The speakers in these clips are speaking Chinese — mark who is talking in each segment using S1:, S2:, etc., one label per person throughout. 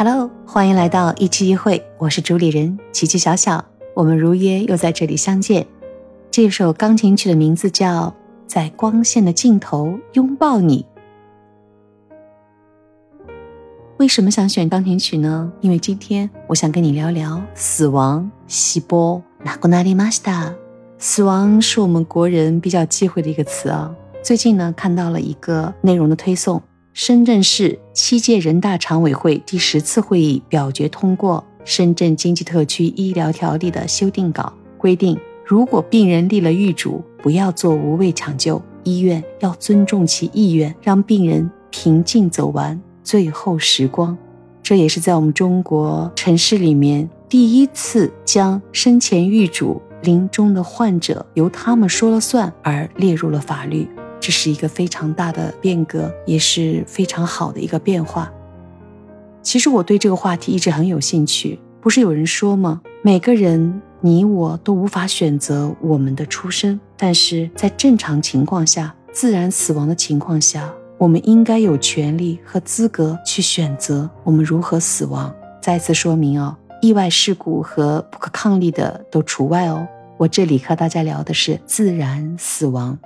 S1: Hello，欢迎来到一期一会，我是主理人琪琪小小，我们如约又在这里相见。这首钢琴曲的名字叫《在光线的尽头拥抱你》。为什么想选钢琴曲呢？因为今天我想跟你聊聊死亡。西波拉古纳里马斯达，死亡是我们国人比较忌讳的一个词啊。最近呢，看到了一个内容的推送。深圳市七届人大常委会第十次会议表决通过《深圳经济特区医疗条例》的修订稿，规定，如果病人立了预嘱，不要做无谓抢救，医院要尊重其意愿，让病人平静走完最后时光。这也是在我们中国城市里面第一次将生前预嘱、临终的患者由他们说了算而列入了法律。这是一个非常大的变革，也是非常好的一个变化。其实我对这个话题一直很有兴趣。不是有人说吗？每个人，你我都无法选择我们的出生，但是在正常情况下，自然死亡的情况下，我们应该有权利和资格去选择我们如何死亡。再次说明哦，意外事故和不可抗力的都除外哦。我这里和大家聊的是自然死亡。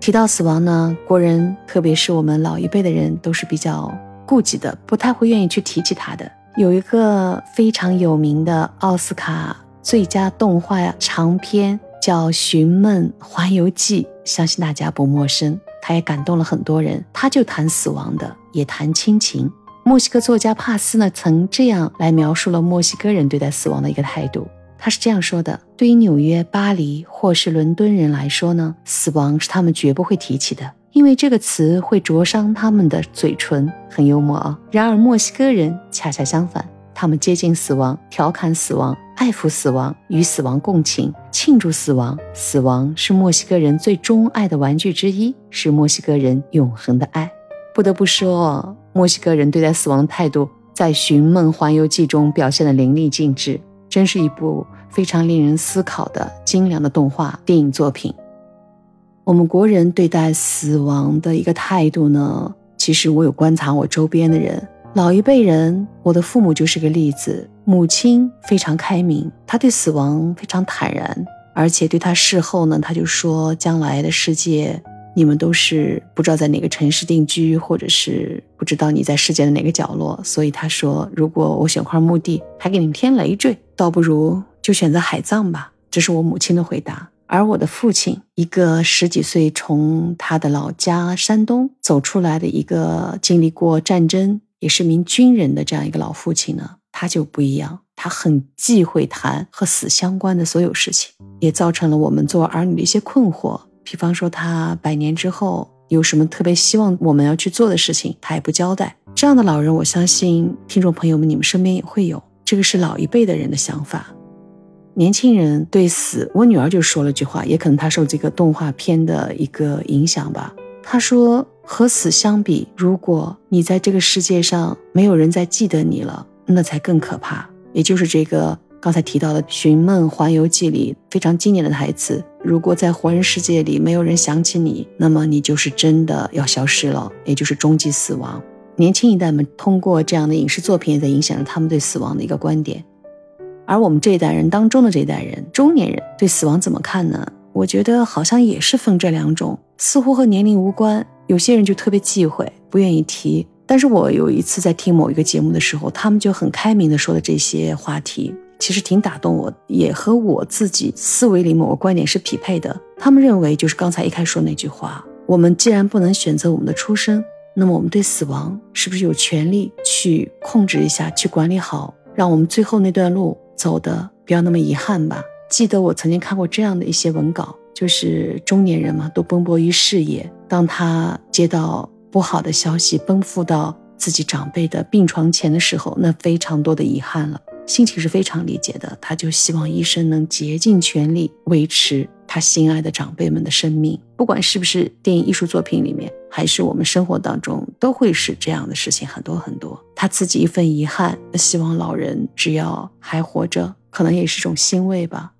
S1: 提到死亡呢，国人特别是我们老一辈的人都是比较顾忌的，不太会愿意去提起它的。有一个非常有名的奥斯卡最佳动画长片叫《寻梦环游记》，相信大家不陌生。它也感动了很多人。它就谈死亡的，也谈亲情。墨西哥作家帕斯呢，曾这样来描述了墨西哥人对待死亡的一个态度。他是这样说的：对于纽约、巴黎或是伦敦人来说呢，死亡是他们绝不会提起的，因为这个词会灼伤他们的嘴唇。很幽默啊！然而墨西哥人恰恰相反，他们接近死亡，调侃死亡，爱抚死亡，与死亡共情，庆祝死亡。死亡是墨西哥人最钟爱的玩具之一，是墨西哥人永恒的爱。不得不说，墨西哥人对待死亡的态度，在《寻梦环游记》中表现得淋漓尽致。真是一部非常令人思考的精良的动画电影作品。我们国人对待死亡的一个态度呢，其实我有观察我周边的人，老一辈人，我的父母就是个例子。母亲非常开明，她对死亡非常坦然，而且对她事后呢，她就说将来的世界。你们都是不知道在哪个城市定居，或者是不知道你在世界的哪个角落，所以他说，如果我选块墓地，还给你们添累赘，倒不如就选择海葬吧。这是我母亲的回答。而我的父亲，一个十几岁从他的老家山东走出来的一个经历过战争，也是名军人的这样一个老父亲呢，他就不一样，他很忌讳谈和死相关的所有事情，也造成了我们做儿女的一些困惑。比方说，他百年之后有什么特别希望我们要去做的事情，他也不交代。这样的老人，我相信听众朋友们，你们身边也会有。这个是老一辈的人的想法。年轻人对死，我女儿就说了句话，也可能她受这个动画片的一个影响吧。她说：“和死相比，如果你在这个世界上没有人再记得你了，那才更可怕。”也就是这个。刚才提到的《寻梦环游记》里非常经典的台词：“如果在活人世界里没有人想起你，那么你就是真的要消失了，也就是终极死亡。”年轻一代们通过这样的影视作品，也在影响着他们对死亡的一个观点。而我们这一代人当中的这一代人，中年人对死亡怎么看呢？我觉得好像也是分这两种，似乎和年龄无关。有些人就特别忌讳，不愿意提。但是我有一次在听某一个节目的时候，他们就很开明的说的这些话题。其实挺打动我，也和我自己思维里某个观点是匹配的。他们认为，就是刚才一开始说那句话：我们既然不能选择我们的出生，那么我们对死亡是不是有权利去控制一下，去管理好，让我们最后那段路走的不要那么遗憾吧？记得我曾经看过这样的一些文稿，就是中年人嘛，都奔波于事业，当他接到不好的消息，奔赴到自己长辈的病床前的时候，那非常多的遗憾了。心情是非常理解的，他就希望医生能竭尽全力维持他心爱的长辈们的生命，不管是不是电影艺术作品里面，还是我们生活当中，都会是这样的事情很多很多。他自己一份遗憾，希望老人只要还活着，可能也是种欣慰吧。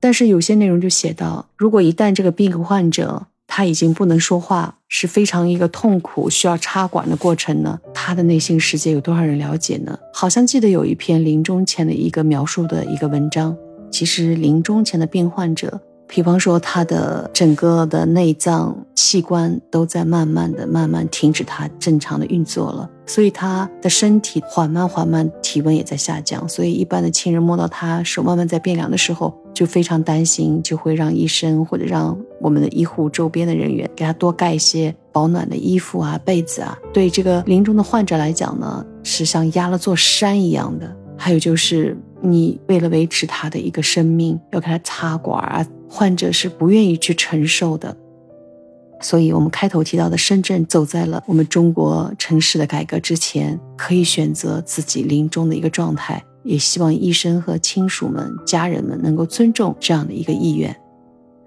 S1: 但是有些内容就写到，如果一旦这个病患者，他已经不能说话，是非常一个痛苦需要插管的过程呢？他的内心世界有多少人了解呢？好像记得有一篇临终前的一个描述的一个文章，其实临终前的病患者。比方说，他的整个的内脏器官都在慢慢的、慢慢停止他正常的运作了，所以他的身体缓慢、缓慢，体温也在下降。所以，一般的亲人摸到他手慢慢在变凉的时候，就非常担心，就会让医生或者让我们的医护周边的人员给他多盖一些保暖的衣服啊、被子啊。对这个临终的患者来讲呢，是像压了座山一样的。还有就是，你为了维持他的一个生命，要给他插管啊。患者是不愿意去承受的，所以，我们开头提到的深圳走在了我们中国城市的改革之前，可以选择自己临终的一个状态，也希望医生和亲属们、家人们能够尊重这样的一个意愿。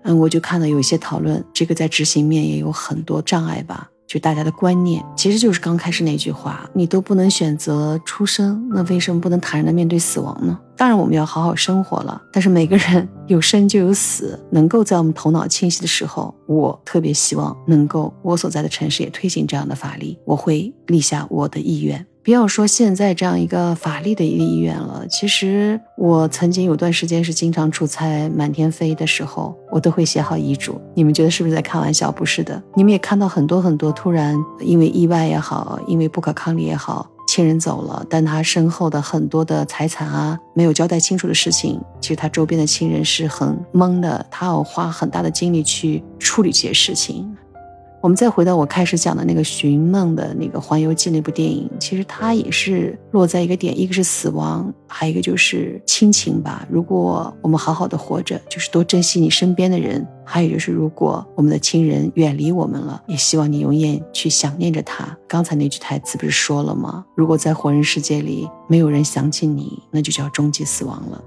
S1: 嗯，我就看到有一些讨论，这个在执行面也有很多障碍吧。就大家的观念，其实就是刚开始那句话，你都不能选择出生，那为什么不能坦然的面对死亡呢？当然我们要好好生活了，但是每个人有生就有死，能够在我们头脑清晰的时候，我特别希望能够我所在的城市也推行这样的法律，我会立下我的意愿。不要说现在这样一个法律的一个意愿了，其实我曾经有段时间是经常出差满天飞的时候，我都会写好遗嘱。你们觉得是不是在开玩笑？不是的，你们也看到很多很多突然因为意外也好，因为不可抗力也好，亲人走了，但他身后的很多的财产啊没有交代清楚的事情，其实他周边的亲人是很懵的，他要花很大的精力去处理这些事情。我们再回到我开始讲的那个《寻梦》的那个《环游记》那部电影，其实它也是落在一个点，一个是死亡，还有一个就是亲情吧。如果我们好好的活着，就是多珍惜你身边的人；还有就是，如果我们的亲人远离我们了，也希望你永远去想念着他。刚才那句台词不是说了吗？如果在活人世界里没有人想起你，那就叫终极死亡了。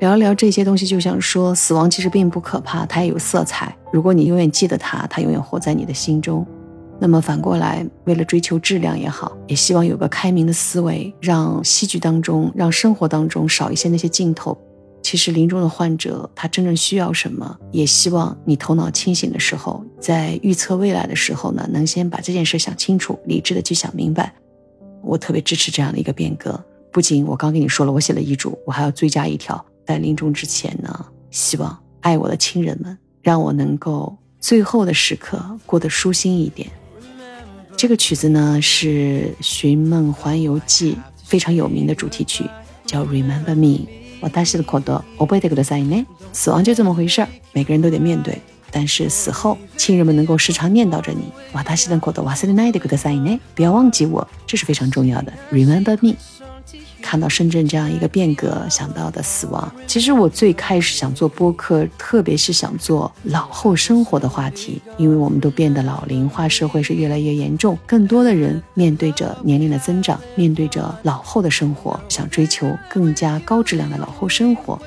S1: 聊一聊这些东西，就想说，死亡其实并不可怕，它也有色彩。如果你永远记得它，它永远活在你的心中。那么反过来，为了追求质量也好，也希望有个开明的思维，让戏剧当中，让生活当中少一些那些镜头。其实临终的患者他真正需要什么，也希望你头脑清醒的时候，在预测未来的时候呢，能先把这件事想清楚，理智的去想明白。我特别支持这样的一个变革。不仅我刚跟你说了，我写了遗嘱，我还要追加一条。在临终之前呢，希望爱我的亲人们，让我能够最后的时刻过得舒心一点。这个曲子呢是《寻梦环游记》非常有名的主题曲，叫《Remember Me》。我大西的口德，我得个塞呢。死亡就这么回事儿，每个人都得面对。但是死后，亲人们能够时常念叨着你。我大西的口德，瓦塞的奈得个塞呢，不要忘记我，这是非常重要的。Remember Me。看到深圳这样一个变革，想到的死亡。其实我最开始想做播客，特别是想做老后生活的话题，因为我们都变得老龄化，社会是越来越严重，更多的人面对着年龄的增长，面对着老后的生活，想追求更加高质量的老后生活。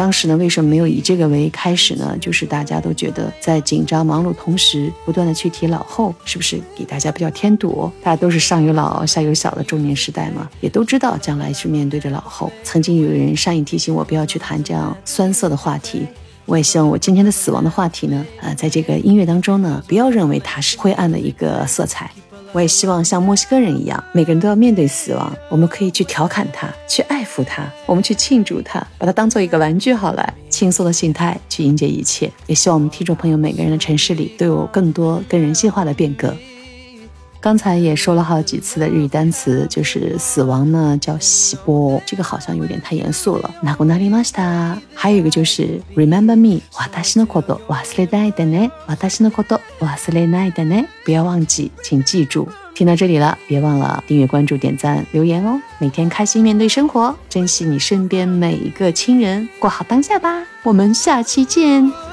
S1: 当时呢，为什么没有以这个为开始呢？就是大家都觉得在紧张忙碌同时，不断的去提老后，是不是给大家比较添堵？大家都是上有老下有小的中年时代嘛，也都知道将来是面对着老后。曾经有人善意提醒我不要去谈这样酸涩的话题，我也希望我今天的死亡的话题呢，呃，在这个音乐当中呢，不要认为它是灰暗的一个色彩。我也希望像墨西哥人一样，每个人都要面对死亡。我们可以去调侃他，去爱抚他，我们去庆祝他，把它当做一个玩具好了，轻松的心态去迎接一切。也希望我们听众朋友每个人的城市里都有更多更人性化的变革。刚才也说了好几次的日语单词，就是死亡呢叫喜波，这个好像有点太严肃了。那过哪里ました？还有一个就是 remember me，私のこと忘れないでね，私のこと忘れないでね，不要忘记，请记住。听到这里了，别忘了订阅、关注、点赞、留言哦。每天开心面对生活，珍惜你身边每一个亲人，过好当下吧。我们下期见。